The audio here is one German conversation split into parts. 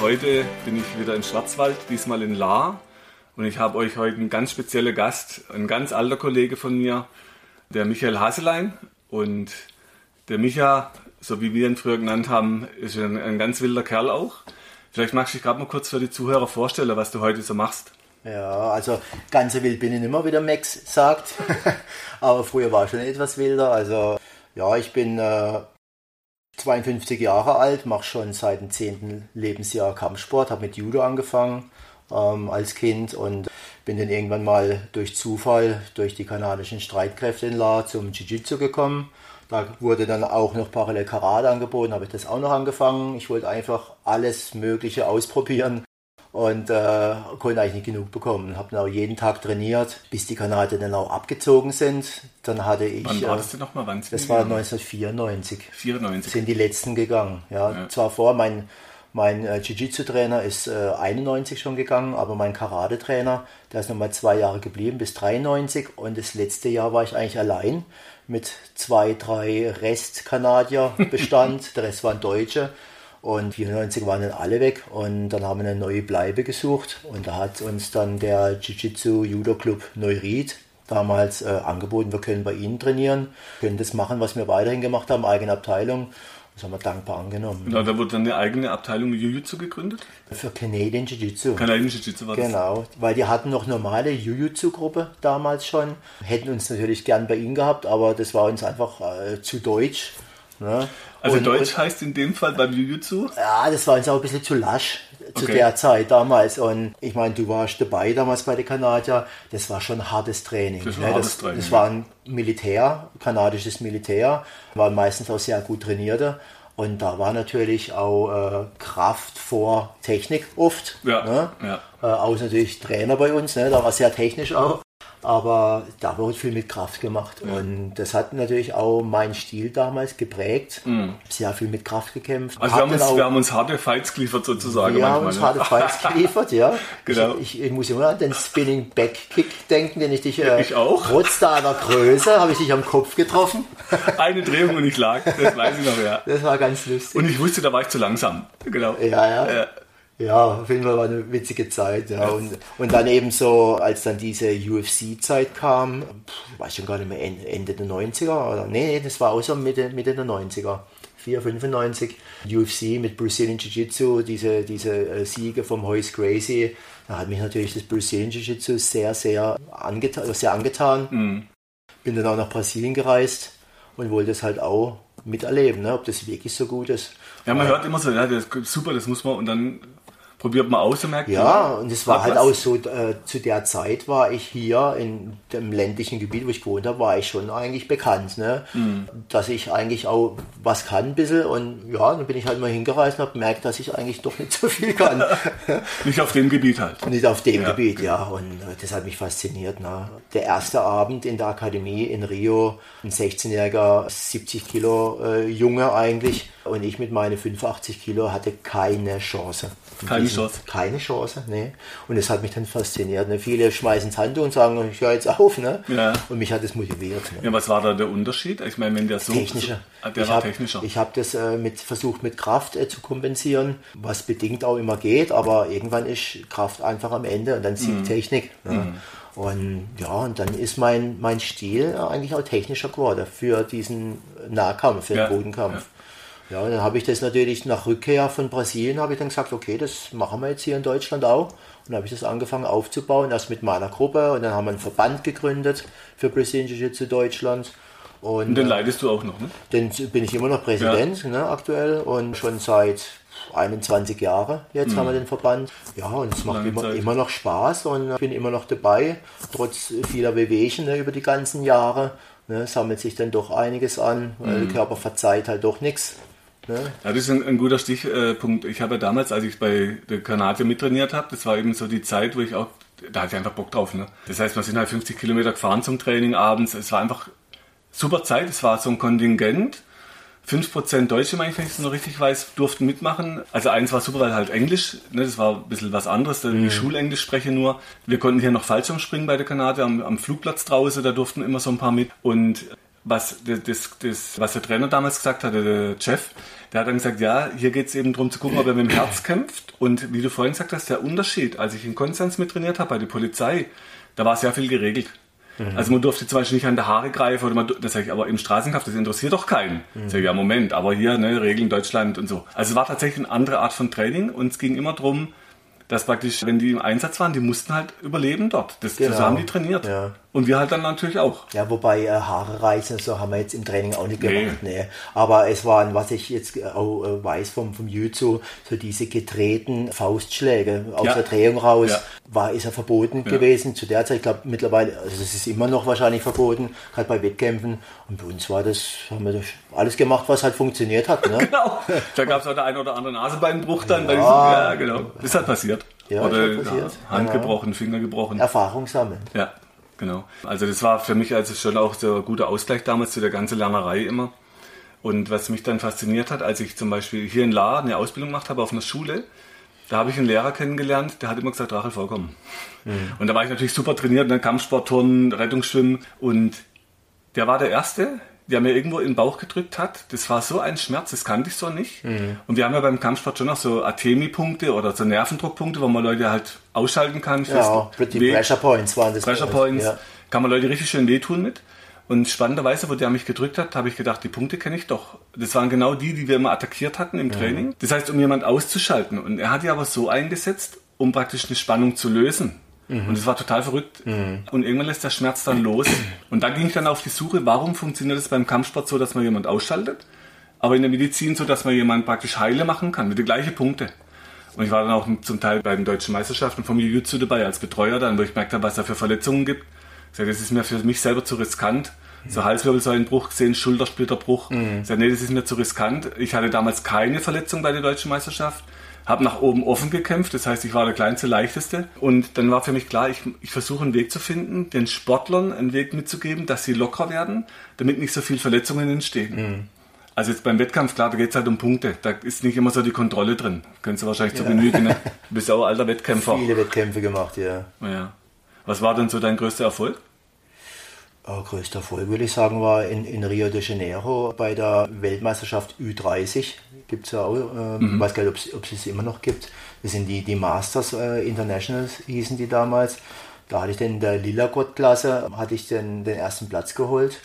Heute bin ich wieder in Schwarzwald, diesmal in Lahr. Und ich habe euch heute einen ganz speziellen Gast, ein ganz alter Kollege von mir, der Michael Haselein. Und der Micha, so wie wir ihn früher genannt haben, ist ein, ein ganz wilder Kerl auch. Vielleicht magst du dich gerade mal kurz für die Zuhörer vorstellen, was du heute so machst. Ja, also ganze wild bin ich mehr, wie der Max sagt. Aber früher war ich schon etwas wilder. Also ja, ich bin äh, 52 Jahre alt, mache schon seit dem 10. Lebensjahr Kampfsport, habe mit Judo angefangen ähm, als Kind und bin dann irgendwann mal durch Zufall, durch die kanadischen Streitkräfte in La zum Jiu-Jitsu gekommen. Da wurde dann auch noch parallel Karate angeboten, habe ich das auch noch angefangen. Ich wollte einfach alles Mögliche ausprobieren und äh, konnte eigentlich nicht genug bekommen. Habe dann auch jeden Tag trainiert, bis die Kanadier dann auch abgezogen sind. Dann hatte ich. Wann war das denn nochmal? Wann das war 1994. 94. Sind die letzten gegangen. Ja, Ja. zwar vor mein mein äh, Jiu-Jitsu-Trainer ist äh, 91 schon gegangen, aber mein Karate-Trainer, der ist nochmal zwei Jahre geblieben, bis 93. Und das letzte Jahr war ich eigentlich allein mit zwei, drei Rest-Kanadier-Bestand. der Rest waren Deutsche. Und 94 waren dann alle weg und dann haben wir eine neue Bleibe gesucht. Und da hat uns dann der Jiu-Jitsu-Judo-Club Neuried damals äh, angeboten, wir können bei Ihnen trainieren, können das machen, was wir weiterhin gemacht haben, eigene Abteilung. Das haben wir dankbar angenommen. Genau, da wurde dann eine eigene Abteilung Jiu-Jitsu gegründet. Für Canadian Jiu-Jitsu. Kanadische Jiu-Jitsu war das. Genau, weil die hatten noch normale Jiu-Jitsu-Gruppe damals schon. Hätten uns natürlich gern bei ihnen gehabt, aber das war uns einfach äh, zu deutsch. Ne? Also Und- Deutsch heißt in dem Fall beim Jiu-Jitsu. Ja, das war uns auch ein bisschen zu lasch zu Okay. der Zeit damals. Und ich meine, du warst dabei damals bei den Kanadier. Das war schon hartes Training. Das war ne? hartes das, Training, das war ein Militär, kanadisches Militär, waren meistens auch sehr gut trainierte. Und da war natürlich auch äh, Kraft vor Technik oft. Ja, Ne? ja. Äh, außer natürlich Trainer bei uns, ne? da war sehr technisch auch. Aber da wurde viel mit Kraft gemacht. Und das hat natürlich auch meinen Stil damals geprägt. Sehr viel mit Kraft gekämpft. Mhm. Also wir Hab haben, uns, auch- wir haben uns harte Fights geliefert sozusagen wir manchmal. haben uns ne? harte Fights geliefert, ja. Genau. Ich, ich, ich muss immer an den Spinning Back Kick denken, den ich dich äh, Ich auch. trotz deiner Größe habe ich dich am Kopf getroffen. Eine Drehung und ich lag, das weiß ich noch, ja. Das war ganz lustig. Und ich wusste, da war ich zu langsam. Genau. ja, ja. Ja. Ja, auf jeden Fall war eine witzige Zeit. Ja. Und, und dann eben so, als dann diese UFC-Zeit kam, pff, weiß schon gar nicht mehr, Ende der 90er oder nee, nee, das war auch so Mitte, Mitte der 90er. 4, 95, UFC mit Brazilian Jiu-Jitsu, diese, diese äh, Siege vom Hoist Gracie. Da hat mich natürlich das Brazilian Jiu-Jitsu sehr, sehr angetan, sehr angetan. Bin dann auch nach Brasilien gereist und wollte es halt auch miterleben, ne, ob das wirklich so gut ist. Ja, man hört immer so, ja, das ist super, das muss man, und dann probiert man aus und merkt, Ja, und es war halt was. auch so, äh, zu der Zeit war ich hier in dem ländlichen Gebiet, wo ich gewohnt habe, war ich schon eigentlich bekannt, ne? Mhm. dass ich eigentlich auch was kann ein bisschen und ja, dann bin ich halt mal hingereist und habe gemerkt, dass ich eigentlich doch nicht so viel kann. Nicht auf dem Gebiet halt. nicht auf dem Ja. Gebiet, ja, und äh, das hat mich fasziniert. Ne? Der erste Abend in der Akademie in Rio, ein 16-jähriger, 70 Kilo äh, Junge eigentlich und ich mit meinen 85 Kilo hatte keine Chance. In Keine Chance. Keine Chance, ne. Und das hat mich dann fasziniert. Ne? Viele schmeißen das Handtuch und sagen, ich höre jetzt auf, ne? Ja. Und mich hat das motiviert. Ne? Ja, was war da der Unterschied? Ich meine, wenn der so. Technischer. So, der ich war hab, technischer. Ich habe das äh, mit, versucht mit Kraft äh, zu kompensieren, was bedingt auch immer geht, aber irgendwann ist Kraft einfach am Ende und dann Mhm. siegt Technik. Ne? Und ja, und dann ist mein, mein Stil eigentlich auch technischer geworden für diesen Nahkampf, für den Ja, Bodenkampf. Ja, und dann habe ich das natürlich nach Rückkehr von Brasilien, habe ich dann gesagt, okay, das machen wir jetzt hier in Deutschland auch. Und dann habe ich das angefangen aufzubauen, erst mit meiner Gruppe und dann haben wir einen Verband gegründet für Brazilian Jiu-Jitsu Deutschland. Und, und den äh, leidest du auch noch, ne? dann bin ich immer noch Präsident ne, aktuell und schon seit 21 Jahren jetzt haben wir den Verband. Ja, und es macht immer, immer noch Spaß und ich bin immer noch dabei, trotz vieler Wehwehchen ne, über die ganzen Jahre. Ne, sammelt sich dann doch einiges an, weil der Körper verzeiht halt doch nichts. Ne? Ja, das ist ein, ein guter Stichpunkt. Ich habe ja damals, als ich bei der Kanadier mittrainiert habe, das war eben so die Zeit, wo ich auch, da hatte ich einfach Bock drauf. Ne? Das heißt, wir sind halt 50 Kilometer gefahren zum Training abends. Es war einfach super Zeit. Es war so ein Kontingent. 5% Deutsche, meine ich, wenn ich es noch richtig weiß, durften mitmachen. Also eins war super, weil halt Englisch, ne, das war ein bisschen was anderes, da mhm. ich Schulenglisch spreche nur. Wir konnten hier noch Fallschirmspringen bei der Kanadier am, am Flugplatz draußen, da durften immer so ein paar mit. Und was, das, das, was der Trainer damals gesagt hatte, der Chef, der hat dann gesagt, ja, hier geht es eben darum zu gucken, ob er mit dem Herz kämpft. Und wie du vorhin gesagt hast, der Unterschied, als ich in Konstanz mittrainiert habe bei der Polizei, da war sehr viel geregelt. Mhm. Also man durfte zum Beispiel nicht an der Haare greifen oder man, das sage ich, aber im Straßenkampf, das interessiert doch keinen. Mhm. Sag ich, ja, Moment, aber hier, ne, Regeln Deutschland und so. Also es war tatsächlich eine andere Art von Training und es ging immer darum, dass praktisch, wenn die im Einsatz waren, die mussten halt überleben dort. Das, genau. das haben die trainiert. Ja. Und wir halt dann natürlich auch. Ja, wobei äh, Haare reißen, so haben wir jetzt im Training auch nicht gemacht. Nee. nee. Aber es waren, was ich jetzt auch äh, weiß vom, vom Jutsu, so diese getreten Faustschläge aus ja. der Drehung raus, ja. war, ist ja verboten ja. gewesen zu der Zeit. Ich glaube mittlerweile, also es ist immer noch wahrscheinlich verboten, gerade bei Wettkämpfen. Und bei uns war das, haben wir das alles gemacht, was halt funktioniert hat. Ne? genau. Da gab es auch der ein oder andere Nasebeinbruch dann. Ja, ja genau. Ist halt passiert. Ja, oder halt passiert. Hand gebrochen, Finger gebrochen. Erfahrung sammeln. Ja. Genau. Also das war für mich also schon auch so ein guter Ausgleich damals zu der ganzen Lernerei immer. Und was mich dann fasziniert hat, als ich zum Beispiel hier in La eine Ausbildung gemacht habe auf einer Schule, da habe ich einen Lehrer kennengelernt, der hat immer gesagt, Rachel, vollkommen. Mhm. Und da war ich natürlich super trainiert, ne? Kampfsportturnen, Rettungsschwimmen. Und der war der Erste, der mir irgendwo in den Bauch gedrückt hat. Das war so ein Schmerz, das kannte ich so nicht. Mhm. Und wir haben ja beim Kampfsport schon noch so Atemi-Punkte oder so Nervendruckpunkte, wo man Leute halt ausschalten kann. Ja, Pretty Weh. Pressure Points waren das. Pressure Points. Ja. Kann man Leute richtig schön wehtun mit. Und spannenderweise, wo der mich gedrückt hat, habe ich gedacht, die Punkte kenne ich doch. Das waren genau die, die wir immer attackiert hatten im mhm. Training. Das heißt, um jemand auszuschalten. Und er hat die aber so eingesetzt, um praktisch eine Spannung zu lösen. Mhm. Und es war total verrückt. Mhm. Und irgendwann lässt der Schmerz dann los. Und da ging ich dann auf die Suche, warum funktioniert es beim Kampfsport so, dass man jemand ausschaltet, aber in der Medizin so, dass man jemanden praktisch heile machen kann, mit den gleichen Punkten. Und ich war dann auch zum Teil bei den deutschen Meisterschaften vom Jiu-Jitsu dabei als Betreuer, dann, wo ich merkte, was da für Verletzungen gibt. Ich sage, das ist mir für mich selber zu riskant. So Halswirbelsäulenbruch gesehen, Schultersplitterbruch. Mhm. Ich sage, nee, das ist mir zu riskant. Ich hatte damals keine Verletzung bei der deutschen Meisterschaft habe nach oben offen gekämpft, das heißt, ich war der kleinste, leichteste. Und dann war für mich klar, ich, ich versuche einen Weg zu finden, den Sportlern einen Weg mitzugeben, dass sie locker werden, damit nicht so viel Verletzungen entstehen. Mhm. Also jetzt beim Wettkampf, klar, da geht es halt um Punkte. Da ist nicht immer so die Kontrolle drin. Können Sie wahrscheinlich ja. zu genügen. Ne? Du bist auch alter Wettkämpfer. Viele Wettkämpfe gemacht, ja. ja. Was war denn so dein größter Erfolg? Äh, größter Erfolg, würde ich sagen, war in, in, Rio de Janeiro bei der Weltmeisterschaft Ü30. Gibt es ja auch, äh, mhm. weiß gar nicht, ob es es immer noch gibt. Das sind die, die Masters äh, Internationals, hießen die damals. Da hatte ich dann in der Lila-Gott-Klasse, hatte ich den, den ersten Platz geholt.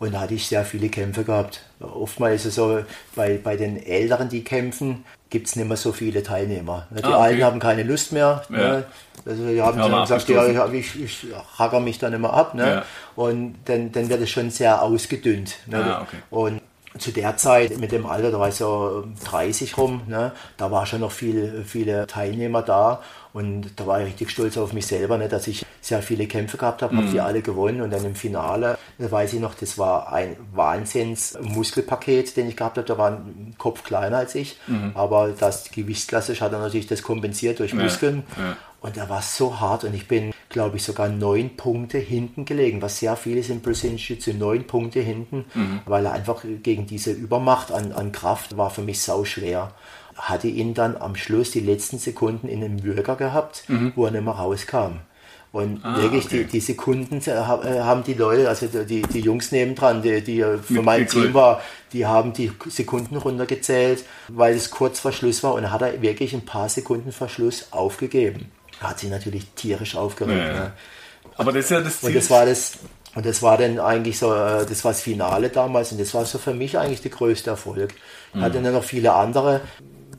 Und da hatte ich sehr viele Kämpfe gehabt. Oftmals ist es so, bei, bei den Älteren, die kämpfen, gibt es nicht mehr so viele Teilnehmer. Die ah, okay. Alten haben keine Lust mehr. Ja. Ne? Also die haben ja, dann gesagt, ja, ich, ich, hacker mich dann immer ab. Ne? Ja. Und dann, dann wird es schon sehr ausgedünnt. Ne? Ah, okay. Und zu der Zeit mit dem Alter, da war ich so 30 rum, ne? da war schon noch viel, viele Teilnehmer da und da war ich richtig stolz auf mich selber, ne? dass ich sehr viele Kämpfe gehabt habe, mhm. habe die alle gewonnen und dann im Finale, da weiß ich noch, das war ein Wahnsinns-Muskelpaket, den ich gehabt habe, da war ein Kopf kleiner als ich, mhm. aber das Gewichtsklasse hat dann natürlich das kompensiert durch Muskeln ja, ja. und er war so hart und ich bin glaube ich, sogar neun Punkte hinten gelegen, was sehr viel ist im Brazilian Jiu-Jitsu, neun Punkte hinten, mhm. weil er einfach gegen diese Übermacht an, an Kraft war für mich sau schwer. Hatte ihn dann am Schluss die letzten Sekunden in einem Würger gehabt, mhm. wo er nicht mehr rauskam. Und ah, wirklich, okay. die, die Sekunden äh, haben die Leute, also die, die Jungs nebendran, die, die für mein Team war, die haben die Sekunden runtergezählt, weil es kurz vor Schluss war und hat er wirklich ein paar Sekunden vor Schluss aufgegeben hat sich natürlich tierisch aufgeregt. Ja, ja. Aber das ist ja das Ziel. Und das war das, und das war dann eigentlich so, äh, das war das Finale damals und das war so für mich eigentlich der größte Erfolg. Ich mhm. hatte dann noch viele andere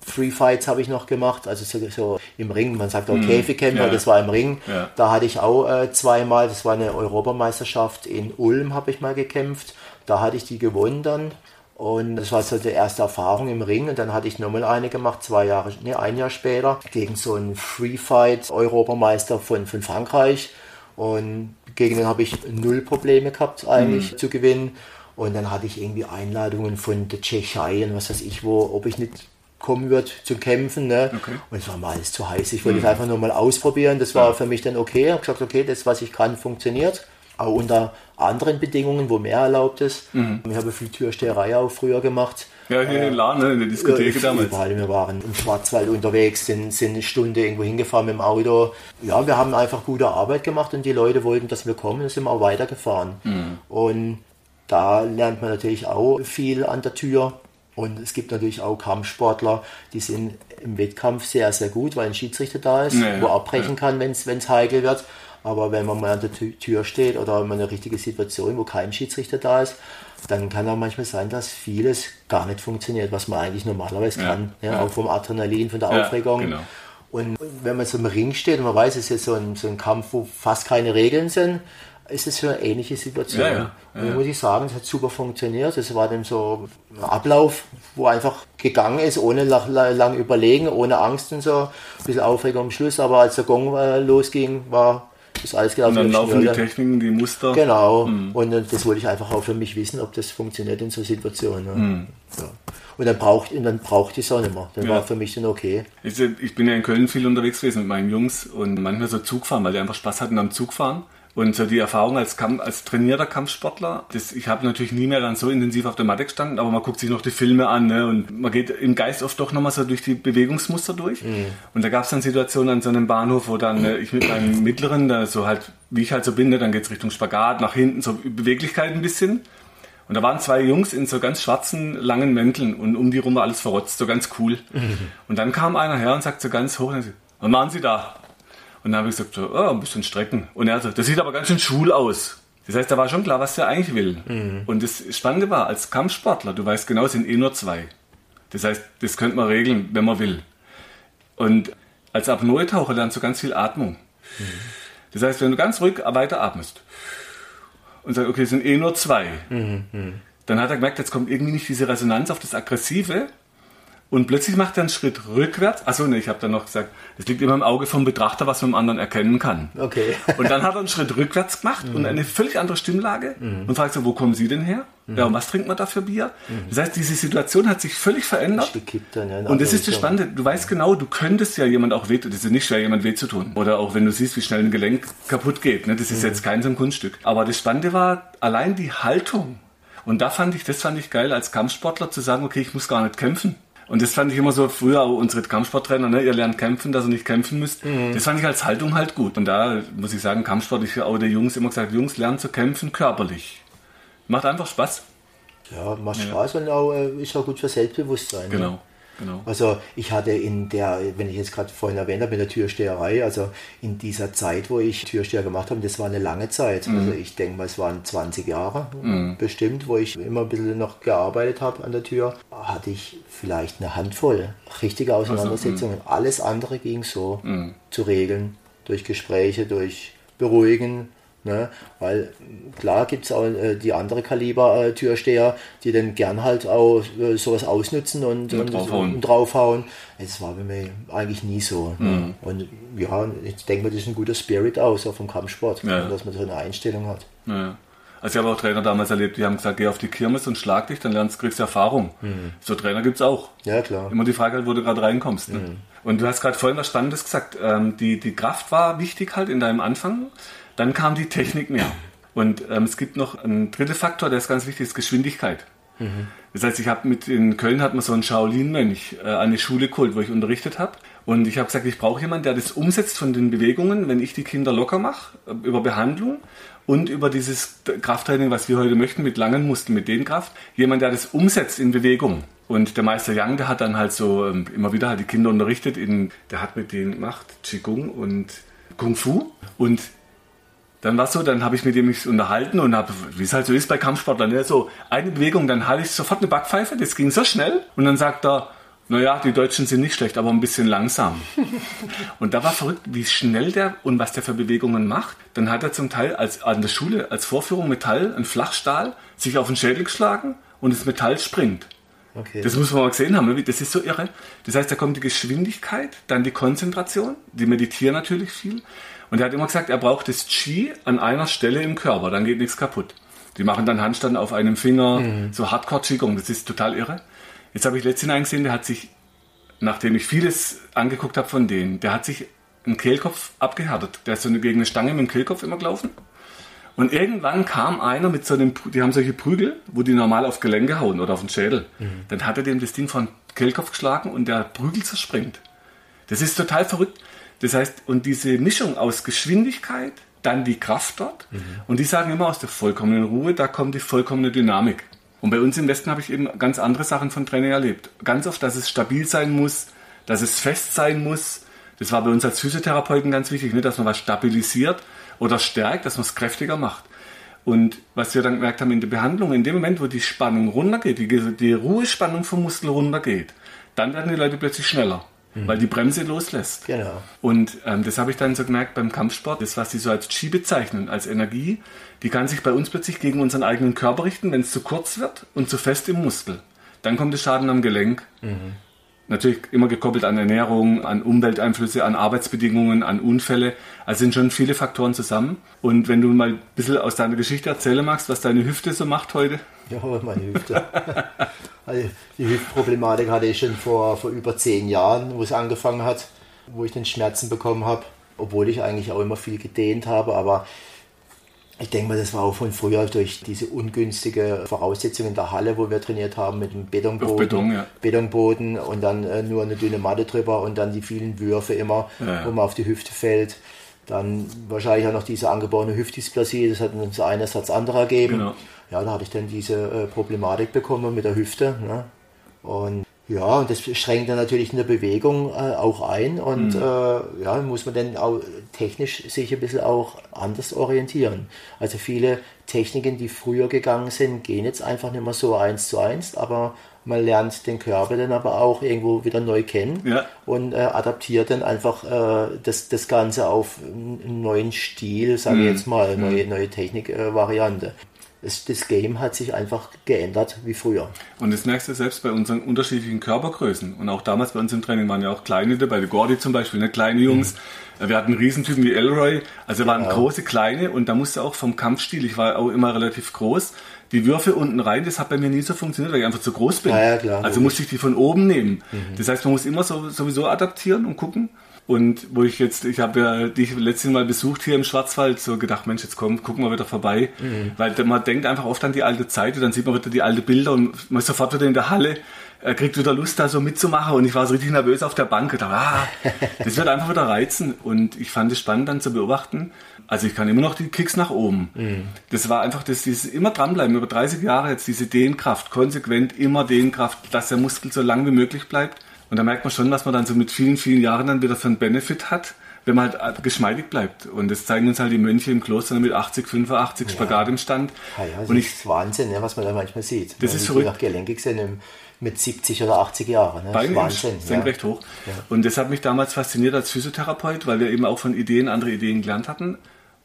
Free Fights habe ich noch gemacht, also so, so, im Ring, man sagt auch mhm. Käfigkämpfer, ja. das war im Ring. Ja. Da hatte ich auch äh, zweimal, das war eine Europameisterschaft in Ulm, habe ich mal gekämpft. Da hatte ich die gewonnen dann. Und das war so die erste Erfahrung im Ring. Und dann hatte ich nochmal eine gemacht, zwei Jahre, nee, ein Jahr später, gegen so einen Free Fight Europameister von, von Frankreich. Und gegen den habe ich null Probleme gehabt, eigentlich mhm. zu gewinnen. Und dann hatte ich irgendwie Einladungen von der Tschechei und was weiß ich wo, ob ich nicht kommen wird zum Kämpfen. Ne? Okay. Und es war mal alles zu heiß. Ich wollte mhm. es einfach nur mal ausprobieren. Das war ja. für mich dann okay. Ich habe gesagt, okay, das, was ich kann, funktioniert. Auch unter anderen Bedingungen, wo mehr erlaubt ist. Mhm. Ich habe viel Türsteherei auch früher gemacht. Ja, hier äh, in Lahn, in der Diskothek äh, damals. Überall, wir waren im Schwarzwald unterwegs, sind, sind eine Stunde irgendwo hingefahren mit dem Auto. Ja, wir haben einfach gute Arbeit gemacht und die Leute wollten, dass wir kommen und sind auch weitergefahren. Mhm. Und da lernt man natürlich auch viel an der Tür. Und es gibt natürlich auch Kampfsportler, die sind im Wettkampf sehr, sehr gut, weil ein Schiedsrichter da ist, ja, wo abbrechen ja. kann, wenn es heikel wird. Aber wenn man mal an der Tür steht oder in einer richtigen Situation, wo kein Schiedsrichter da ist, dann kann auch manchmal sein, dass vieles gar nicht funktioniert, was man eigentlich normalerweise ja, kann. Ja, Auch vom Adrenalin, von der Aufregung. Genau. Und wenn man so im Ring steht und man weiß, es ist jetzt so ein, so ein Kampf, wo fast keine Regeln sind, ist es für eine ähnliche Situation. Ja, ja, ja, und muss ich sagen, es hat super funktioniert. Es war dann so ein Ablauf, wo einfach gegangen ist, ohne lang, lang überlegen, ohne Angst und so. Ein bisschen Aufregung am Schluss, aber als der Gong äh, losging, war das alles genau Und dann laufen die Techniken, die Muster. Genau. Mhm. Und das wollte ich einfach auch für mich wissen, ob das funktioniert in so Situationen. Ne? Mhm. Ja. Und dann braucht, und dann braucht die Sonne mehr. Dann ja. war für mich dann okay. Ich, ich, bin ja in Köln viel unterwegs gewesen mit meinen Jungs und manchmal so Zugfahren, weil die einfach Spaß hatten am Zugfahren. Und so die Erfahrung als, Kamp als trainierter Kampfsportler, das, ich habe natürlich nie mehr dann so intensiv auf der Matte gestanden, aber man guckt sich noch die Filme an ne, und man geht im Geist oft doch nochmal so durch die Bewegungsmuster durch. Mhm. Und da gab es dann Situationen an so einem Bahnhof, wo dann äh, ich mit meinem Mittleren, da so halt, wie ich halt so bin, ne, dann geht's Richtung Spagat, nach hinten, so Beweglichkeit ein bisschen. Und da waren zwei Jungs in so ganz schwarzen, langen Mänteln und um die rum war alles verrotzt, so ganz cool. Mhm. Und dann kam einer her und sagt so ganz hoch, was machen Sie da? Und dann habe ich gesagt, oh, ein bisschen strecken. Und er sagt, das sieht aber ganz schön schwul aus. Das heißt, da war schon klar, was der eigentlich will. Mhm. Und das Spannende war, als Kampfsportler, du weißt genau, es sind eh nur zwei. Das heißt, das könnte man regeln, wenn man will. Und als Apnoe-Taucher lernst du ganz viel Atmung. Mhm. Das heißt, wenn du ganz ruhig weiter atmest und sagst, okay, es sind eh nur zwei, mhm. dann hat er gemerkt, jetzt kommt irgendwie nicht diese Resonanz auf das Aggressive, und plötzlich macht er einen Schritt rückwärts. Achso, ne, ich habe dann noch gesagt, es liegt immer im Auge vom Betrachter, was man im anderen erkennen kann. Okay. Und dann hat er einen Schritt rückwärts gemacht mhm. und eine völlig andere Stimmlage mhm. und fragt so, wo kommen Sie denn her? Mhm. Ja, und was trinkt man da für Bier? Mhm. Das heißt, diese Situation hat sich völlig verändert. Dann, ja, und das ist das Spannende. Du weißt genau, du könntest ja jemand auch weh, das ist nicht schwer, jemand weh zu tun. Oder auch wenn du siehst, wie schnell ein Gelenk kaputt geht. Ne? Das ist mhm. jetzt kein so ein Kunststück. Aber das Spannende war allein die Haltung. Und da fand ich, das fand ich geil als Kampfsportler zu sagen, okay, ich muss gar nicht kämpfen. Und das fand ich immer so früher auch unsere Kampfsporttrainer, ne? ihr lernt kämpfen, dass ihr nicht kämpfen müsst. Mhm. Das fand ich als Haltung halt gut. Und da muss ich sagen, Kampfsport, ich habe auch der Jungs immer gesagt, Jungs lernen zu kämpfen körperlich. Macht einfach Spaß. Ja, macht ja. Spaß und auch, äh, ist auch gut für Selbstbewusstsein. Genau. Ne? Genau. Also ich hatte in der, wenn ich jetzt gerade vorhin erwähnt habe, in der Türsteherei, also in dieser Zeit, wo ich Türsteher gemacht habe, das war eine lange Zeit. Mhm. Also ich denke mal, es waren 20 Jahre mhm. bestimmt, wo ich immer ein bisschen noch gearbeitet habe an der Tür, hatte ich vielleicht eine Handvoll richtige Auseinandersetzungen. Also, Alles andere ging so mhm. zu regeln, durch Gespräche, durch Beruhigen, Ne? Weil klar gibt es auch äh, die andere Kaliber äh, Türsteher, die dann gern halt auch äh, sowas ausnutzen und, und, draufhauen. und, draufhauen. Das war bei mir eigentlich nie so. Ne? Mhm. Und ja, ich denke mal, das ist ein guter Spirit aus, auch vom Kampfsport, ja. dass man so eine Einstellung hat. Ja. Also ich habe auch Trainer damals erlebt, die haben gesagt, geh auf die Kirmes und schlag dich, dann lernst, kriegst du Erfahrung. Mhm. So Trainer gibt es auch. Ja, klar. Immer die Frage halt, wo du gerade reinkommst. Ne? Mhm. Und du hast gerade vorhin was Spannendes gesagt. Ähm, die, die Kraft war wichtig halt in deinem Anfang. Dann kam die Technik mehr. Und ähm, es gibt noch einen dritten Faktor, der ist ganz wichtig, ist Geschwindigkeit. Mhm. Das heißt, ich habe mit in Köln hat man so einen Shaolin-Mönch äh, eine Schule geholt, wo ich unterrichtet habe. Und ich habe gesagt, ich brauche jemanden, der das umsetzt von den Bewegungen, wenn ich die Kinder locker mache, äh, über Behandlung und über dieses Krafttraining, was wir heute möchten, mit langen Muskeln, mit Dehnkraft. Jemand, der das umsetzt in Bewegung. Und der Meister Yang, der hat dann halt so ähm, immer wieder halt die Kinder unterrichtet. In, der hat mit denen gemacht Qigong und Kung Fu. Und dann war es so, dann habe ich mit ihm mich unterhalten und habe, wie es halt so ist bei Kampfsportlern, ne, so eine Bewegung, dann hatte ich sofort eine Backpfeife, das ging so schnell und dann sagt er, naja, die Deutschen sind nicht schlecht, aber ein bisschen langsam. und da war verrückt, wie schnell der und was der für Bewegungen macht. Dann hat er zum Teil als, an der Schule als Vorführung Metall, ein Flachstahl, sich auf den Schädel geschlagen und das Metall springt. Okay. Das muss man mal gesehen haben, das ist so irre. Das heißt, da kommt die Geschwindigkeit, dann die Konzentration, die meditieren natürlich viel und er hat immer gesagt, er braucht das Qi an einer Stelle im Körper, dann geht nichts kaputt. Die machen dann Handstand auf einem Finger, mhm. so Hardcore-Qigong, das ist total irre. Jetzt habe ich letztens einen gesehen, der hat sich, nachdem ich vieles angeguckt habe von denen, der hat sich einen Kehlkopf abgehärtet. Der ist so gegen eine Stange mit dem Kehlkopf immer gelaufen. Und irgendwann kam einer mit so einem, die haben solche Prügel, wo die normal auf Gelenke hauen oder auf den Schädel. Mhm. Dann hat er dem das Ding von Kehlkopf geschlagen und der Prügel zerspringt. Das ist total verrückt. Das heißt, und diese Mischung aus Geschwindigkeit, dann die Kraft dort. Mhm. Und die sagen immer aus der vollkommenen Ruhe, da kommt die vollkommene Dynamik. Und bei uns im Westen habe ich eben ganz andere Sachen von Training erlebt. Ganz oft, dass es stabil sein muss, dass es fest sein muss. Das war bei uns als Physiotherapeuten ganz wichtig, nicht, dass man was stabilisiert oder stärkt, dass man es kräftiger macht. Und was wir dann gemerkt haben in der Behandlung, in dem Moment, wo die Spannung runtergeht, die, die Ruhespannung vom Muskel runtergeht, dann werden die Leute plötzlich schneller mhm. weil die Bremse loslässt. Genau. Und ähm, das habe ich dann so gemerkt beim Kampfsport, das, was sie so als Chi bezeichnen, als Energie, die kann sich bei uns plötzlich gegen unseren eigenen Körper richten, wenn es zu kurz wird und zu fest im Muskel. Dann kommt der Schaden am Gelenk. Mhm. Natürlich immer gekoppelt an Ernährung, an Umwelteinflüsse, an Arbeitsbedingungen, an Unfälle. Also sind schon viele Faktoren zusammen. Und wenn du mal ein bisschen aus deiner Geschichte erzählen magst, was deine Hüfte so macht heute. Ja, meine Hüfte. also die Hüftproblematik hatte ich schon vor, vor über zehn Jahren, wo es angefangen hat, wo ich den Schmerzen bekommen habe. Obwohl ich eigentlich auch immer viel gedehnt habe, aber ich denke mal, das war auch von früher durch diese ungünstige Voraussetzung in der Halle, wo wir trainiert haben mit dem Betonboden, Beton, ja. Betonboden und dann äh, nur eine dünne Matte drüber und dann die vielen Würfe immer, ja, wo man auf die Hüfte fällt. Dann wahrscheinlich auch noch diese angeborene Hüftdysplasie, das hat uns einerseits anderer gegeben. Genau. Ja, da hatte ich dann diese äh, Problematik bekommen mit der Hüfte. Ne? Und ja, und das schränkt dann natürlich in der Bewegung äh, auch ein und mhm. äh, ja, muss man dann auch technisch sich ein bisschen auch anders orientieren. Also viele Techniken, die früher gegangen sind, gehen jetzt einfach nicht mehr so eins zu eins, aber man lernt den Körper dann aber auch irgendwo wieder neu kennen ja. und äh, adaptiert dann einfach äh, das, das Ganze auf einen neuen Stil, sage ich mhm. jetzt mal, neue, mhm. neue Technikvariante. Äh, das, Game hat sich einfach geändert wie früher. Und das merkst du selbst bei unseren unterschiedlichen Körpergrößen. Und auch damals bei uns im Training waren ja auch kleine dabei, der Gordy zum Beispiel, ne? kleine Jungs. Mhm. Wir hatten Riesentypen wie Elroy, also waren genau. große, kleine und da musste auch vom Kampfstil, ich war auch immer relativ groß, die Würfe unten rein, das hat bei mir nie so funktioniert, weil ich einfach zu groß bin. Ja, ja, klar, also musste ich die von oben nehmen. Mhm. Das heißt, man muss immer so, sowieso adaptieren und gucken. Und wo ich jetzt, ich habe ja dich letztes Mal besucht hier im Schwarzwald, so gedacht, Mensch, jetzt komm, gucken wir wieder vorbei. Mhm. Weil man denkt einfach oft an die alte Zeit und dann sieht man wieder die alte Bilder und man ist sofort wieder in der Halle, kriegt wieder Lust, da so mitzumachen. Und ich war so richtig nervös auf der Bank. Dachte, ah, das wird einfach wieder reizen. Und ich fand es spannend dann zu beobachten. Also ich kann immer noch die Kicks nach oben. Mhm. Das war einfach das, dieses immer dranbleiben, über 30 Jahre jetzt diese Dehnkraft, konsequent immer Dehnkraft, dass der Muskel so lang wie möglich bleibt. Und da merkt man schon, was man dann so mit vielen, vielen Jahren dann wieder für einen Benefit hat, wenn man halt geschmeidig bleibt. Und das zeigen uns halt die Mönche im Kloster mit 80, 85 ja. Spagat im Stand. Ja, ja, das und ich, ist Wahnsinn, ja, was man da manchmal sieht. Das ist verrückt. gelenkig sind mit 70 oder 80 Jahren. Ne? Beim Wahnsinn. Senkrecht ja. hoch. Und das hat mich damals fasziniert als Physiotherapeut, weil wir eben auch von Ideen andere Ideen gelernt hatten.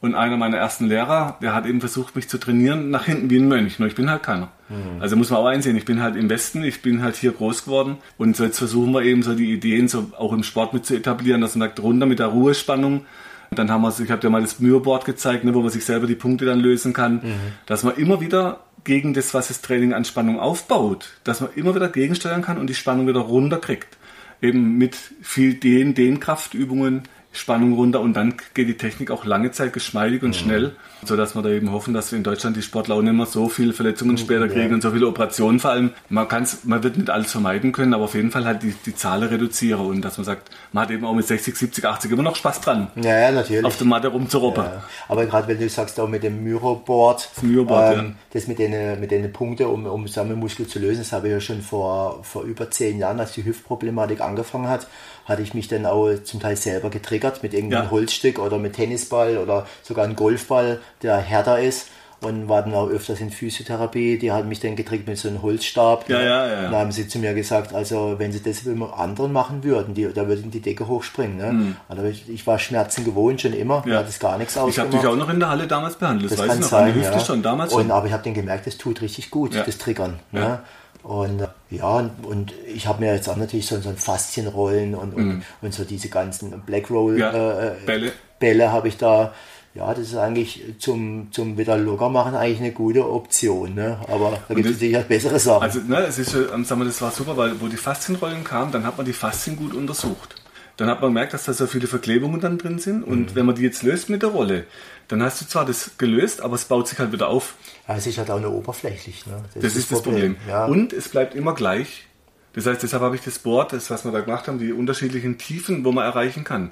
Und einer meiner ersten Lehrer, der hat eben versucht, mich zu trainieren nach hinten wie ein Mönch. Nur ich bin halt keiner. Mhm. Also muss man auch einsehen, ich bin halt im Westen, ich bin halt hier groß geworden. Und so jetzt versuchen wir eben so die Ideen so auch im Sport mit zu etablieren, dass man sagt, runter mit der Ruhespannung. Und dann haben wir, ich habe dir mal das Müheboard gezeigt, ne, wo man sich selber die Punkte dann lösen kann, mhm. dass man immer wieder gegen das, was das Training an Spannung aufbaut, dass man immer wieder gegensteuern kann und die Spannung wieder runterkriegt. Eben mit viel den, den Kraftübungen, Spannung runter und dann geht die Technik auch lange Zeit geschmeidig und mhm. schnell, sodass wir da eben hoffen, dass wir in Deutschland die Sportler auch nicht mehr so viele Verletzungen später kriegen ja. und so viele Operationen vor allem. Man kann's, man wird nicht alles vermeiden können, aber auf jeden Fall halt die, die Zahlen reduzieren und dass man sagt, man hat eben auch mit 60, 70, 80 immer noch Spaß dran. Ja, ja natürlich. Auf der Matte rumzuroppen. Ja. Aber gerade wenn du sagst auch mit dem Myroboard, das, Myroboard, ähm, ja. das mit den, mit den Punkten, um, um Sammelmuskel zu lösen, das habe ich ja schon vor, vor über zehn Jahren, als die Hüftproblematik angefangen hat, hatte ich mich dann auch zum Teil selber getriggert mit irgendeinem ja. Holzstück oder mit Tennisball oder sogar einem Golfball, der härter ist. Und war dann auch öfters in Physiotherapie, die haben mich dann getriggert mit so einem Holzstab. Ja, ja, ja, ja. Da haben sie zu mir gesagt, also wenn sie das mit anderen machen würden, die, da würden die Decke hochspringen. Ne? Mhm. Also ich, ich, war Schmerzen gewohnt schon immer, ja. hat das gar nichts ausgemacht. Ich habe dich auch noch in der Halle damals behandelt, das, das weiß ich noch, sein, Hüfte ja. schon damals schon. Und, aber ich habe dann gemerkt, das tut richtig gut, das Triggern. Ne? Und ja, und ich habe mir jetzt auch natürlich so, so ein Faszienrollen und, und, mhm. und so diese ganzen Black Roll ja, äh, äh, Bälle, Bälle habe ich da ja, das ist eigentlich zum, zum wieder locker machen eigentlich eine gute Option. Ne? Aber da gibt es sicher bessere Sachen. Also, ne, es ist, sagen wir, das war super, weil wo die Faszienrollen kamen, dann hat man die Faszien gut untersucht. Dann hat man gemerkt, dass da so viele Verklebungen dann drin sind. Und mhm. wenn man die jetzt löst mit der Rolle, dann hast du zwar das gelöst, aber es baut sich halt wieder auf. Ja, es ist halt auch nur oberflächlich. Ne? Das, das, ist das Problem. Problem. Ja. Und es bleibt immer gleich. Das heißt, deshalb habe ich das Board, das, was wir da gemacht haben, die unterschiedlichen Tiefen, wo man erreichen kann. Mhm.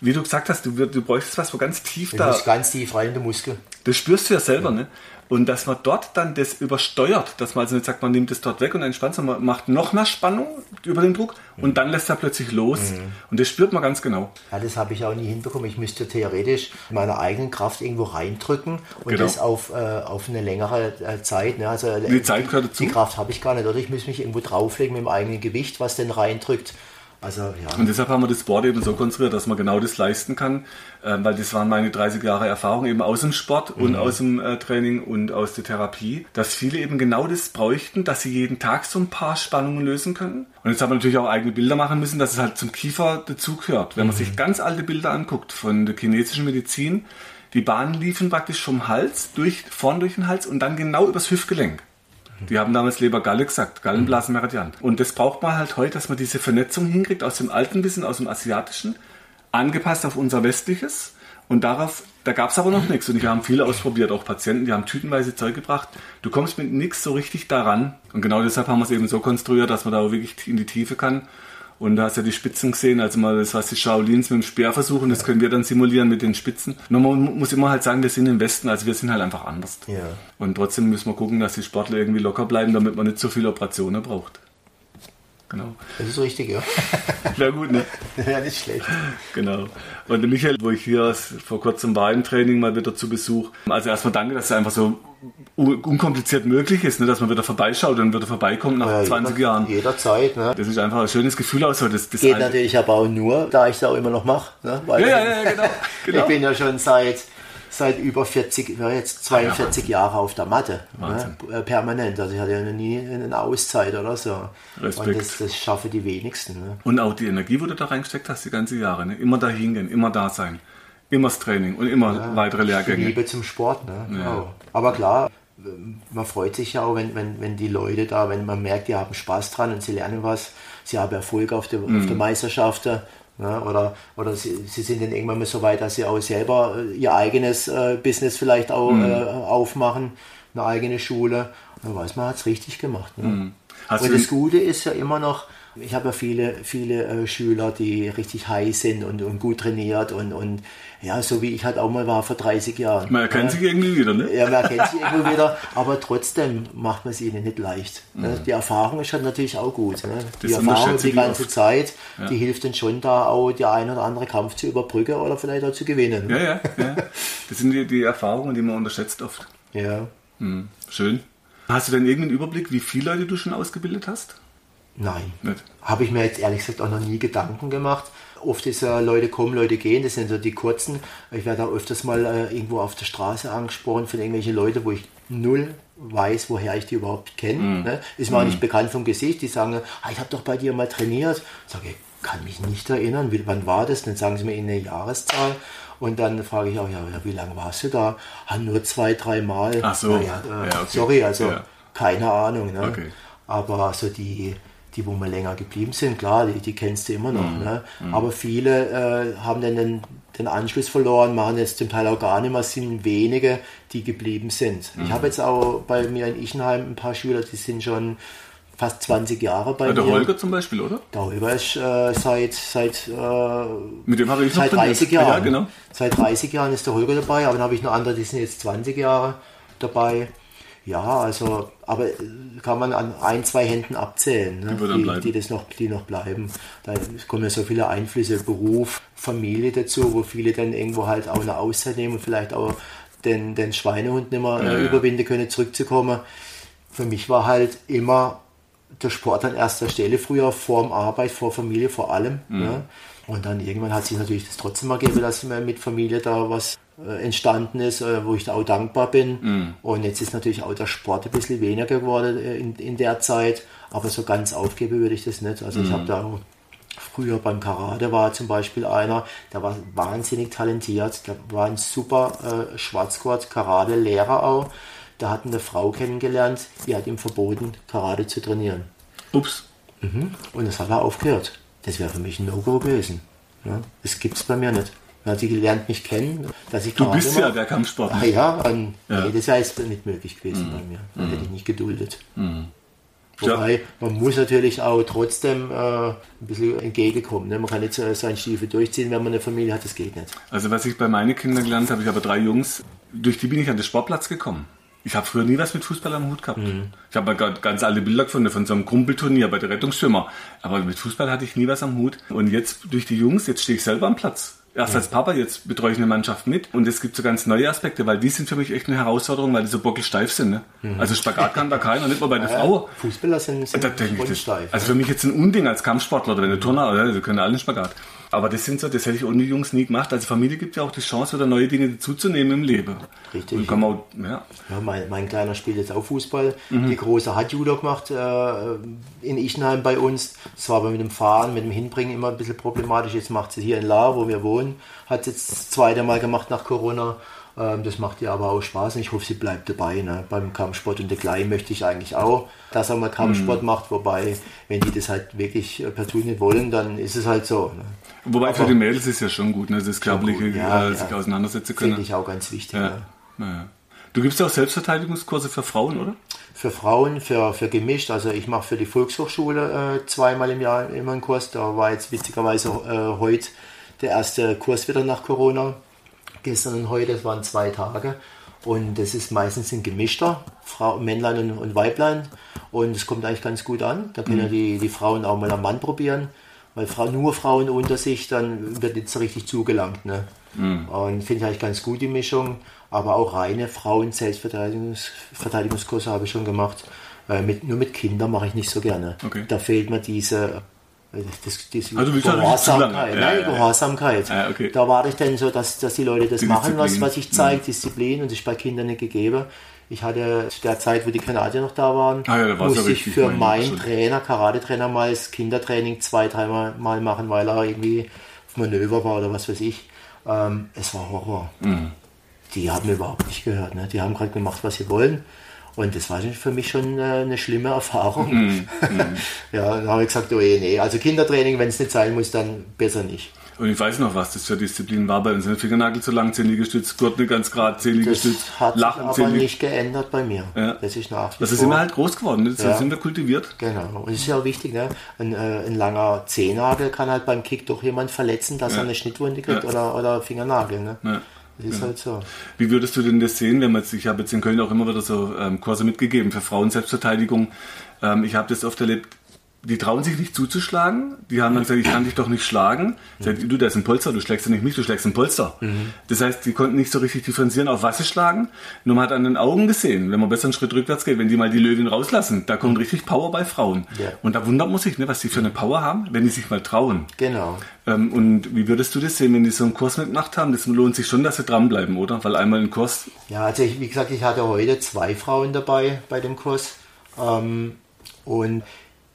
Wie du gesagt hast, du, du bräuchtest was, wo ganz tief du da. ganz tief rein in den Muskel. Das spürst du ja selber, ja. ne? Und dass man dort dann das übersteuert, dass man also nicht sagt, man nimmt das dort weg und entspannt, sondern man macht noch mehr Spannung über den Druck mhm. und dann lässt er plötzlich los. Mhm. Und das spürt man ganz genau. Ja, das habe ich auch nie hinbekommen. Ich müsste theoretisch meine eigene Kraft irgendwo reindrücken und genau. das auf, äh, auf eine längere äh, Zeit. Ne? Also, die Zeit gehört dazu. Die Kraft habe ich gar nicht. Oder ich muss mich irgendwo drauflegen mit dem eigenen Gewicht, was denn reindrückt. Also, ja. Und deshalb haben wir das Board eben so konstruiert, dass man genau das leisten kann, äh, weil das waren meine 30 Jahre Erfahrung eben aus dem Sport mhm. und aus dem äh, Training und aus der Therapie, dass viele eben genau das bräuchten, dass sie jeden Tag so ein paar Spannungen lösen können. Und jetzt haben wir natürlich auch eigene Bilder machen müssen, dass es halt zum Kiefer dazugehört. Wenn man mhm. sich ganz alte Bilder anguckt von der chinesischen Medizin, die Bahnen liefen praktisch vom Hals, durch, vorn durch den Hals und dann genau übers Hüftgelenk. Die haben damals Leber-Galle gesagt, Gallenblasenmeridian. Und das braucht man halt heute, dass man diese Vernetzung hinkriegt aus dem alten Wissen, aus dem asiatischen, angepasst auf unser westliches. Und darauf, da gab es aber noch nichts. Und wir haben viele ausprobiert, auch Patienten, die haben tütenweise Zeug gebracht. Du kommst mit nichts so richtig daran. Und genau deshalb haben wir es eben so konstruiert, dass man da wirklich in die Tiefe kann. Und da hast du ja die Spitzen gesehen, also mal das, was die Shaolins mit dem Speer versuchen, das können wir dann simulieren mit den Spitzen. Nur man muss immer halt sagen, wir sind im Westen, also wir sind halt einfach anders. Ja. Und trotzdem müssen wir gucken, dass die Sportler irgendwie locker bleiben, damit man nicht so viele Operationen braucht. Genau. Das ist richtig, ja. Wäre gut, ne? Wäre nicht schlecht. Genau. Und der Michael, wo ich hier vor kurzem war im Training mal wieder zu Besuch. Also erstmal danke, dass es einfach so unkompliziert möglich ist, ne? dass man wieder vorbeischaut und wieder vorbeikommt nach ja, 20 jeder, Jahren. Jederzeit. Ne? Das ist einfach ein schönes Gefühl aus. Das, das Geht natürlich aber auch nur, da ich es auch immer noch mache. Ne? ja, ja, ja, genau, genau. Ich bin ja schon seit seit über 40, jetzt 42 ja, Jahre auf der Matte. Ne? Äh, permanent. Also ich hatte ja noch nie eine Auszeit oder so. Respekt. Und das, das schaffen die wenigsten. Ne? Und auch die Energie, wo du da reingesteckt hast, die ganze Jahre. Ne? Immer dahin gehen, immer da sein. Immer das Training und immer ja, weitere Lehrgänge. Liebe zum Sport. Ne? Ja. Aber klar, man freut sich ja auch, wenn, wenn, wenn die Leute da, wenn man merkt, die haben Spaß dran und sie lernen was, sie haben Erfolg auf der, mhm. auf der Meisterschaft Ne? Oder, oder sie, sie sind dann irgendwann mal so weit, dass sie auch selber äh, ihr eigenes äh, Business vielleicht auch mhm. äh, aufmachen, eine eigene Schule. Dann weiß man, hat es richtig gemacht. Ne? Mhm. Und das Gute ist ja immer noch, ich habe ja viele, viele äh, Schüler, die richtig heiß sind und, und gut trainiert und, und ja, so wie ich halt auch mal war vor 30 Jahren. Man erkennt ja. sich irgendwie wieder, ne? Ja, man erkennt sich irgendwie wieder, aber trotzdem macht man es ihnen nicht leicht. Ne? Mhm. Die Erfahrung ist halt natürlich auch gut. Ne? Die Erfahrung die ganze oft. Zeit, ja. die hilft dann schon da auch, der ein oder andere Kampf zu überbrücken oder vielleicht auch zu gewinnen. Ja, ja, ja. Das sind die, die Erfahrungen, die man unterschätzt oft. Ja. Mhm. Schön. Hast du denn irgendeinen Überblick, wie viele Leute du schon ausgebildet hast? Nein. Habe ich mir jetzt ehrlich gesagt auch noch nie Gedanken gemacht. Oft ist ja Leute kommen, Leute gehen, das sind so die kurzen. Ich werde auch öfters mal äh, irgendwo auf der Straße angesprochen von irgendwelchen Leuten, wo ich null weiß, woher ich die überhaupt kenne. Mm. Ne? Ist mir mm. auch nicht mhm. bekannt vom Gesicht. Die sagen, ah, ich habe doch bei dir mal trainiert. Ich sage, ich kann mich nicht erinnern, wie, wann war das? Dann sagen sie mir in eine Jahreszahl. Und dann frage ich auch, ja, wie lange warst du da? Ah, nur zwei, drei Mal. Ach so. Naja, äh, ja, okay. Sorry, also ja. keine Ahnung. Ne? Okay. Aber so die, die, wo wir länger geblieben sind, klar, die, die kennst du immer noch. Mhm. Ne? Mhm. Aber viele äh, haben dann den, den, Anschluss verloren, machen jetzt zum Teil auch gar nicht mehr, sind wenige, die geblieben sind. Mhm. Ich habe jetzt auch bei mir in Ichenheim ein paar Schüler, die sind schon fast 20 Jahre bei der mir. Der Holger zum Beispiel, oder? Der Holger ist äh, seit, seit, äh, Mit dem habe ich seit 30 Jahren. Ja, genau. Seit 30 Jahren ist der Holger dabei, aber dann habe ich noch andere, die sind jetzt 20 Jahre dabei. Ja, also, aber kann man an ein, zwei Händen abzählen, ne? die, die, das noch, die noch bleiben. Da kommen ja so viele Einflüsse, Beruf, Familie dazu, wo viele dann irgendwo halt auch eine Auszeit nehmen und vielleicht auch den, den Schweinehund nicht mehr ja, äh, überwinden können, zurückzukommen. Für mich war halt immer der Sport an erster Stelle früher, vor Arbeit, vor Familie, vor allem. Mhm. Ne? Und dann irgendwann hat sich natürlich das trotzdem ergeben, dass mit Familie da was äh, entstanden ist, äh, wo ich da auch dankbar bin. Mm. Und jetzt ist natürlich auch der Sport ein bisschen weniger geworden äh, in, in der Zeit, aber so ganz aufgeben würde ich das nicht. Also mm. ich habe da früher beim Karate war zum Beispiel einer, der war wahnsinnig talentiert, der war ein super äh, Schwarzgurt-Karate-Lehrer auch. Der hat eine Frau kennengelernt, die hat ihm verboten, Karate zu trainieren. Ups. Mhm. Und das hat er aufgehört. Das wäre für mich ein No-Go gewesen. Ja, das gibt es bei mir nicht. Ja, die lernt mich kennen, dass ich Du bist ja der Kampfsportler. Ah, ja, und, ja. Nee, das wäre nicht möglich gewesen mhm. bei mir. Das mhm. hätte ich nicht geduldet. Mhm. Wobei, man muss natürlich auch trotzdem äh, ein bisschen entgegenkommen. Ne? Man kann nicht so seinen Stiefel durchziehen, wenn man eine Familie hat, das geht nicht. Also was ich bei meinen Kindern gelernt habe, ich habe drei Jungs, durch die bin ich an den Sportplatz gekommen. Ich habe früher nie was mit Fußball am Hut gehabt. Mhm. Ich habe ganz alte Bilder gefunden von so einem Kumpelturnier bei der Rettungsschwimmer. Aber mit Fußball hatte ich nie was am Hut. Und jetzt durch die Jungs, jetzt stehe ich selber am Platz. Erst als Papa, jetzt betreue ich eine Mannschaft mit und es gibt so ganz neue Aspekte, weil die sind für mich echt eine Herausforderung, weil die so bockelsteif sind. Ne? Mhm. Also Spagat kann da keiner, nicht mal bei der ja, Frau. Fußballer sind, sind da steif. Also für mich jetzt ein Unding als Kampfsportler oder wenn der Turner, oder, die können alle einen Spagat. Aber das sind so, das hätte ich ohne Jungs nie gemacht. Also Familie gibt ja auch die Chance, wieder neue Dinge dazuzunehmen im Leben. Richtig. Und kann man auch, ja. ja mein, mein, Kleiner spielt jetzt auch Fußball. Mhm. Die Große hat Judo gemacht äh, in Ichenheim bei uns. Das war aber mit dem Fahren, mit dem Hinbringen immer ein bisschen problematisch. Jetzt macht sie hier in La, wo wir wohnen. Hat es jetzt das zweite Mal gemacht nach Corona. Ähm, das macht ihr aber auch Spaß und ich hoffe, sie bleibt dabei. Ne? Beim Kampfsport und der Kleinen möchte ich eigentlich auch, dass er mal Kampfsport mhm. macht. Wobei, wenn die das halt wirklich äh, partout nicht wollen, dann ist es halt so. Ne? Wobei aber für die Mädels ist ja schon gut, ne? das Körperliche ja, äh, sich ja. auseinandersetzen können. Finde ich auch ganz wichtig. Ja. Ja. Du gibst ja auch Selbstverteidigungskurse für Frauen, oder? Für Frauen, für, für gemischt. Also ich mache für die Volkshochschule äh, zweimal im Jahr immer einen Kurs. Da war jetzt witzigerweise äh, heute der erste Kurs wieder nach Corona gestern und heute, das waren zwei Tage. Und das ist meistens ein gemischter, Frau, Männlein und, und Weiblein. Und es kommt eigentlich ganz gut an. Da können mhm. ja die, die Frauen auch mal am Mann probieren. Weil nur Frauen unter sich, dann wird nicht so richtig zugelangt. Ne? Mhm. Und finde ich eigentlich ganz gut die Mischung. Aber auch reine Frauen-Selbstverteidigungskurse habe ich schon gemacht. Äh, mit, nur mit Kindern mache ich nicht so gerne. Okay. Da fehlt mir diese das, das also Gehorsamkeit, ja, nein, ja, Gehorsamkeit. Ja, okay. Da warte ich dann so, dass, dass die Leute das die machen, was, was ich zeige, mhm. Disziplin, und das ist bei Kindern nicht gegeben. Ich hatte zu der Zeit, wo die Kanadier noch da waren, ah, ja, musste ich für meinen Trainer, Karate-Trainer mal das Kindertraining zwei, dreimal mal machen, weil er irgendwie auf Manöver war oder was weiß ich. Ähm, es war Horror. Mhm. Die haben überhaupt nicht gehört. Ne? Die haben gerade gemacht, was sie wollen. Und das war für mich schon äh, eine schlimme Erfahrung. Mm, mm. ja, dann habe ich gesagt, oh je, nee, also Kindertraining, wenn es nicht sein muss, dann besser nicht. Und ich weiß noch, was das für Disziplin war bei uns. Ein Fingernagel zu lang, 10 Liegestütz, Gurt nicht ganz gerade, 10 Liegestütz, das hat Lachen, aber nicht geändert bei mir. Ja. Das ist nach Das ist immer halt groß geworden, das ja. sind wir kultiviert. Genau, und das ist ja auch wichtig, ne? ein, äh, ein langer Zehennagel kann halt beim Kick doch jemand verletzen, dass ja. er eine Schnittwunde kriegt oder, oder Fingernagel. Ne? Das ist ja. halt so. Wie würdest du denn das sehen, wenn man jetzt, ich habe jetzt in Köln auch immer wieder so ähm, Kurse mitgegeben für Frauenselbstverteidigung. Ähm, ich habe das oft erlebt, die trauen sich nicht zuzuschlagen. Die haben dann gesagt, ich kann dich doch nicht schlagen. Mhm. Sagt, du, der ist ein Polster, du schlägst ja nicht mich, du schlägst ein Polster. Mhm. Das heißt, die konnten nicht so richtig differenzieren, auf was sie schlagen. Nur man hat an den Augen gesehen, wenn man besser einen Schritt rückwärts geht, wenn die mal die Löwin rauslassen, da kommt richtig Power bei Frauen. Ja. Und da wundert man sich, ne, was die für eine Power haben, wenn die sich mal trauen. Genau. Ähm, und wie würdest du das sehen, wenn die so einen Kurs mitgemacht haben? Das lohnt sich schon, dass sie dranbleiben, oder? Weil einmal ein Kurs... Ja, also ich, wie gesagt, ich hatte heute zwei Frauen dabei bei dem Kurs. Ähm, und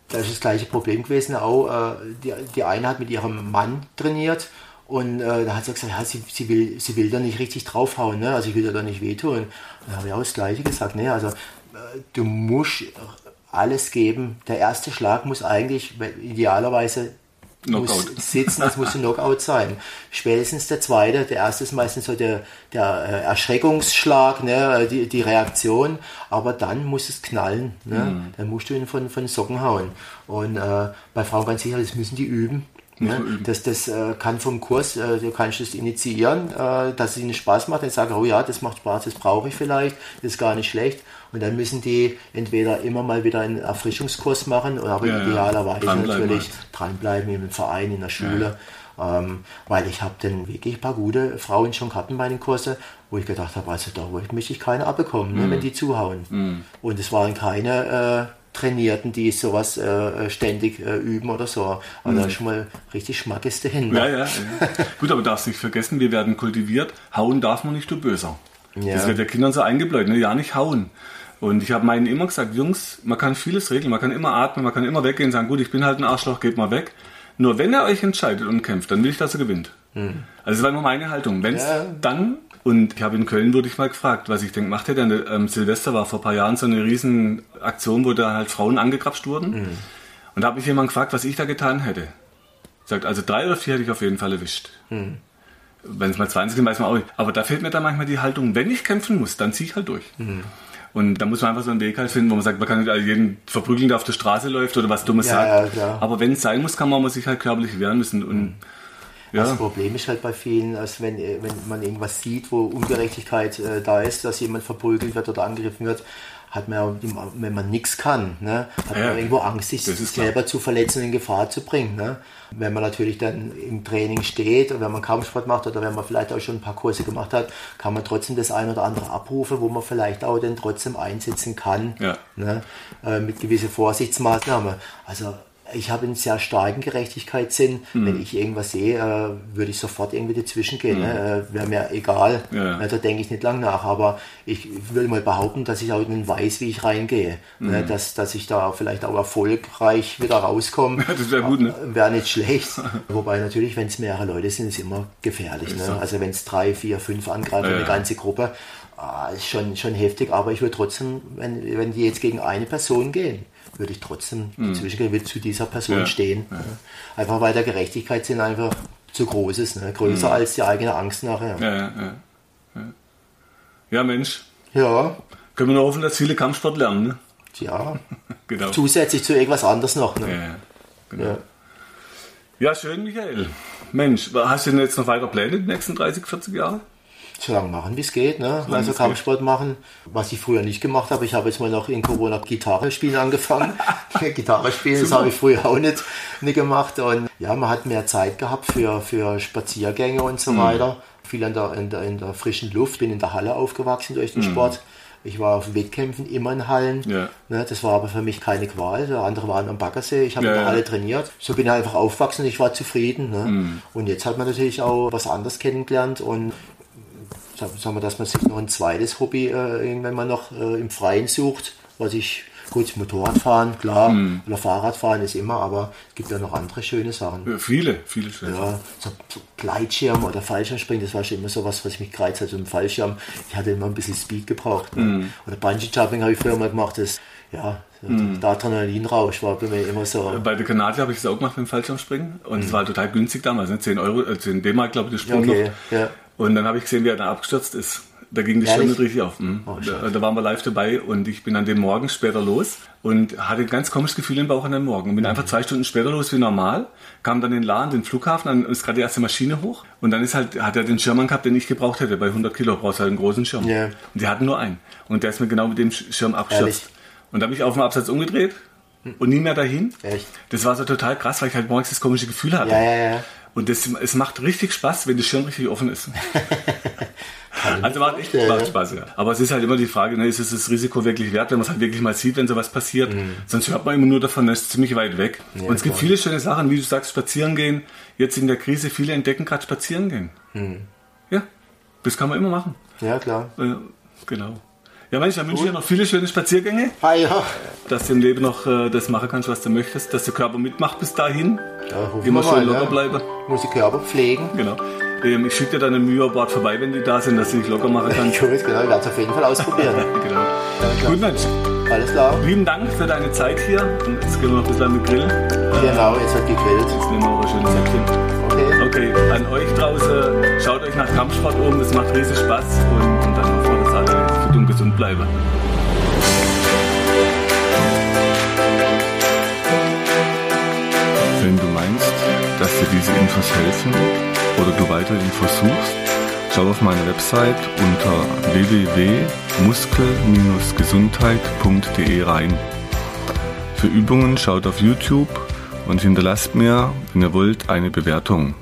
da ist das gleiche Problem gewesen. Auch äh, die, die eine hat mit ihrem Mann trainiert und äh, da hat sie gesagt, ja, sie, sie, will, sie will da nicht richtig draufhauen, ne? also ich will da nicht wehtun. Da habe ich auch das Gleiche gesagt, ne? also äh, du musst alles geben. Der erste Schlag muss eigentlich idealerweise Knockout. Muss sitzen, das muss ein Knockout sein. Spätestens der zweite, der erste ist meistens so der, der äh, Erschreckungsschlag, ne, die, die Reaktion, aber dann muss es knallen. Ne? Mhm. Dann musst du ihn von, von Socken hauen. Und äh, bei Frauen ganz sicher, das müssen die üben. Ne? Das, das äh, kann vom Kurs, äh, du kannst es initiieren, äh, dass es ihnen Spaß macht. Dann sagen, oh ja, das macht Spaß, das brauche ich vielleicht, das ist gar nicht schlecht. Und dann müssen die entweder immer mal wieder einen Erfrischungskurs machen, oder aber ja, idealerweise natürlich halt. dranbleiben im Verein, in der Schule. Ja. Ähm, weil ich habe dann wirklich ein paar gute Frauen schon gehabt in meinen Kurse, wo ich gedacht habe, also da möchte ich keine abbekommen, mhm. ne, wenn die zuhauen. Mhm. Und es waren keine äh, Trainierten, die sowas äh, ständig äh, üben oder so. Also mhm. schon mal richtig Schmackes dahinter. Ja, ja, ja. Gut, aber darfst nicht vergessen, wir werden kultiviert. Hauen darf man nicht, du Böser. Ja. Das wird der Kindern so eingebläut, ne? ja nicht hauen. Und ich habe meinen immer gesagt, Jungs, man kann vieles regeln, man kann immer atmen, man kann immer weggehen und sagen, gut, ich bin halt ein Arschloch, geht mal weg. Nur wenn er euch entscheidet und kämpft, dann will ich, dass er gewinnt. Mhm. Also das war immer meine Haltung. Wenn es ja. dann und ich habe in Köln wurde ich mal gefragt, was ich denke, macht er denn? Ähm, Silvester war vor ein paar Jahren so eine riesen Aktion, wo da halt Frauen angegrapscht wurden. Mhm. Und da habe ich jemand gefragt, was ich da getan hätte. Sagt, also drei oder vier hätte ich auf jeden Fall erwischt. Mhm. Wenn es mal 20 sind, weiß man auch nicht. Aber da fehlt mir dann manchmal die Haltung, wenn ich kämpfen muss, dann ziehe ich halt durch. Mhm. Und da muss man einfach so einen Weg halt finden, wo man sagt, man kann nicht jeden verprügeln, der auf der Straße läuft oder was Dummes ja, sagt. Ja, Aber wenn es sein muss, kann man sich halt körperlich wehren müssen. Und mhm. Ja. Das Problem ist halt bei vielen, als wenn, äh, wenn man irgendwas sieht, wo Ungerechtigkeit äh, da ist, dass jemand verprügelt wird oder angegriffen wird, hat man, wenn man nichts kann, ne, hat ja, man irgendwo Angst, sich selber klar. zu verletzen und in Gefahr zu bringen. Ne? Wenn man natürlich dann im Training steht und wenn man Kampfsport macht oder wenn man vielleicht auch schon ein paar Kurse gemacht hat, kann man trotzdem das ein oder andere abrufen, wo man vielleicht auch dann trotzdem einsetzen kann, ja. ne? Äh, mit gewissen Vorsichtsmaßnahmen. Also ich habe einen sehr starken Gerechtigkeitssinn. Mhm. Wenn ich irgendwas sehe, äh, würde ich sofort irgendwie dazwischen gehen. Mhm. Ne? Äh, Wäre mir egal. Ja. Ne? Da denke ich nicht lang nach. Aber ich will mal behaupten, dass ich auch nicht weiß, wie ich reingehe. Mhm. Ne? Dass, dass ich da vielleicht auch erfolgreich wieder rauskomme. das wäre gut, ne? Wäre nicht schlecht. Wobei natürlich, wenn es mehrere Leute sind, ist es immer gefährlich. Ne? Also wenn es drei, vier, fünf angreifen, ja, eine ganze Gruppe, ah, ist schon, schon heftig. Aber ich würde trotzdem, wenn, wenn die jetzt gegen eine Person gehen, würde ich trotzdem mhm. zu dieser Person ja. stehen. Ja. Einfach weil der Gerechtigkeitssinn einfach zu groß ist, ne? größer mhm. als die eigene Angst nachher. Ja, ja, Mensch. Ja. Können wir nur hoffen, dass viele Kampfsport lernen, ne? Ja. genau. Zusätzlich zu irgendwas anderes noch. Ne? Ja, genau. ja. schön, Michael. Mensch, hast du denn jetzt noch weiter Pläne die nächsten 30, 40 Jahre? So lange machen, wie es geht. Ne? Also Kampfsport machen, was ich früher nicht gemacht habe. Ich habe jetzt mal noch in Corona Gitarre spielen angefangen. Gitarre spielen, das habe ich früher auch nicht, nicht gemacht. Und ja, man hat mehr Zeit gehabt für, für Spaziergänge und so mhm. weiter. Viel in der, in, der, in der frischen Luft, bin in der Halle aufgewachsen durch den mhm. Sport. Ich war auf Wettkämpfen immer in Hallen. Ja. Ne, das war aber für mich keine Qual. Der andere waren am Baggersee. Ich habe ja, in der Halle trainiert. So bin ich einfach aufgewachsen. Ich war zufrieden. Ne? Mhm. Und jetzt hat man natürlich auch was anderes kennengelernt und sagen wir, dass man sich noch ein zweites Hobby äh, irgendwann mal noch äh, im Freien sucht, was ich Gut, Motorradfahren, klar, mhm. oder Fahrradfahren ist immer, aber es gibt ja noch andere schöne Sachen. Ja, viele, viele schöne Ja, so, Gleitschirm oder Fallschirmspringen, das war schon immer so was, was ich mich gereizt hat. So ein Fallschirm, ich hatte immer ein bisschen Speed gebraucht. Ne? Mhm. Oder Bungee-Jumping habe ich früher mal gemacht, das, ja, mhm. der Adrenalinrausch war bei mir immer so. Bei der Kanadier habe ich es auch gemacht mit dem Fallschirmspringen und es mhm. war total günstig damals, ne? 10 Euro, 10 äh, D-Mark, glaube ich, der Sprung okay, noch. Ja. Und dann habe ich gesehen, wie er da abgestürzt ist. Da ging die nicht richtig auf. Mhm. Oh, da, da, waren wir live dabei und ich bin an dem Morgen später los und hatte ein ganz komisches Gefühl im Bauch an dem Morgen. Und bin mhm. einfach zwei Stunden später los wie normal, kam dann in Lahn, den Flughafen, dann ist gerade die erste Maschine hoch und dann ist halt, hat er den Schirm gehabt, den ich gebraucht hätte. Bei 100 Kilo brauchst du halt einen großen Schirm. Yeah. Und die hatten nur einen. Und der ist mir genau mit dem Schirm abgestürzt. Und da habe ich auf dem Absatz umgedreht und nie mehr dahin. Echt? Das war so total krass, weil ich halt morgens das komische Gefühl hatte. Ja, ja, ja. Und das, es macht richtig Spaß, wenn der Schirm richtig offen ist. also macht echt macht Spaß, ja. Aber es ist halt immer die Frage, ne, ist es das Risiko wirklich wert, wenn man es halt wirklich mal sieht, wenn sowas passiert. Mhm. Sonst hört man immer nur davon, das ist ziemlich weit weg. Ja, und es gibt viele schöne Sachen, wie du sagst, spazieren gehen. Jetzt in der Krise, viele entdecken gerade spazieren gehen. Mhm. Ja, das kann man immer machen. Ja, klar. Äh, genau. Ja, Mensch, wünsche ich dir noch viele schöne Spaziergänge. Ah, ja. Dass du im Leben noch äh, das machen kannst, was du möchtest, dass der Körper mitmacht bis dahin. Ja, Immer schön mal, locker ja. bleiben. Muss die Körper pflegen. Genau. Ähm, ich schicke dir dann ein Müherbad vorbei, wenn die da sind, dass du dich locker machen kannst. Gut, genau, ich werde es auf jeden Fall ausprobieren. genau. Ja, Gut, Mensch. Alles klar. Lieben Dank für deine Zeit hier. Und jetzt gehen wir noch ein bisschen mit Grillen. Genau, jetzt wird gegrillt. Jetzt nehmen wir auch ein schönes Säckchen. Okay. Okay, an euch draußen, schaut euch nach Kampfsport um, es macht riesig Spaß und, und dann hoffen wir, dass alle gesund bleiben. Wenn du meinst, dass dir diese Infos helfen oder du weitere Infos suchst, schau auf meine Website unter www.muskel-gesundheit.de rein. Für Übungen schaut auf YouTube und hinterlasst mir, wenn ihr wollt, eine Bewertung.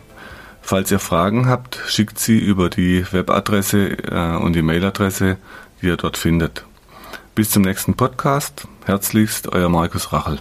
Falls ihr Fragen habt, schickt sie über die Webadresse äh, und die Mailadresse, die ihr dort findet. Bis zum nächsten Podcast. Herzlichst, euer Markus Rachel.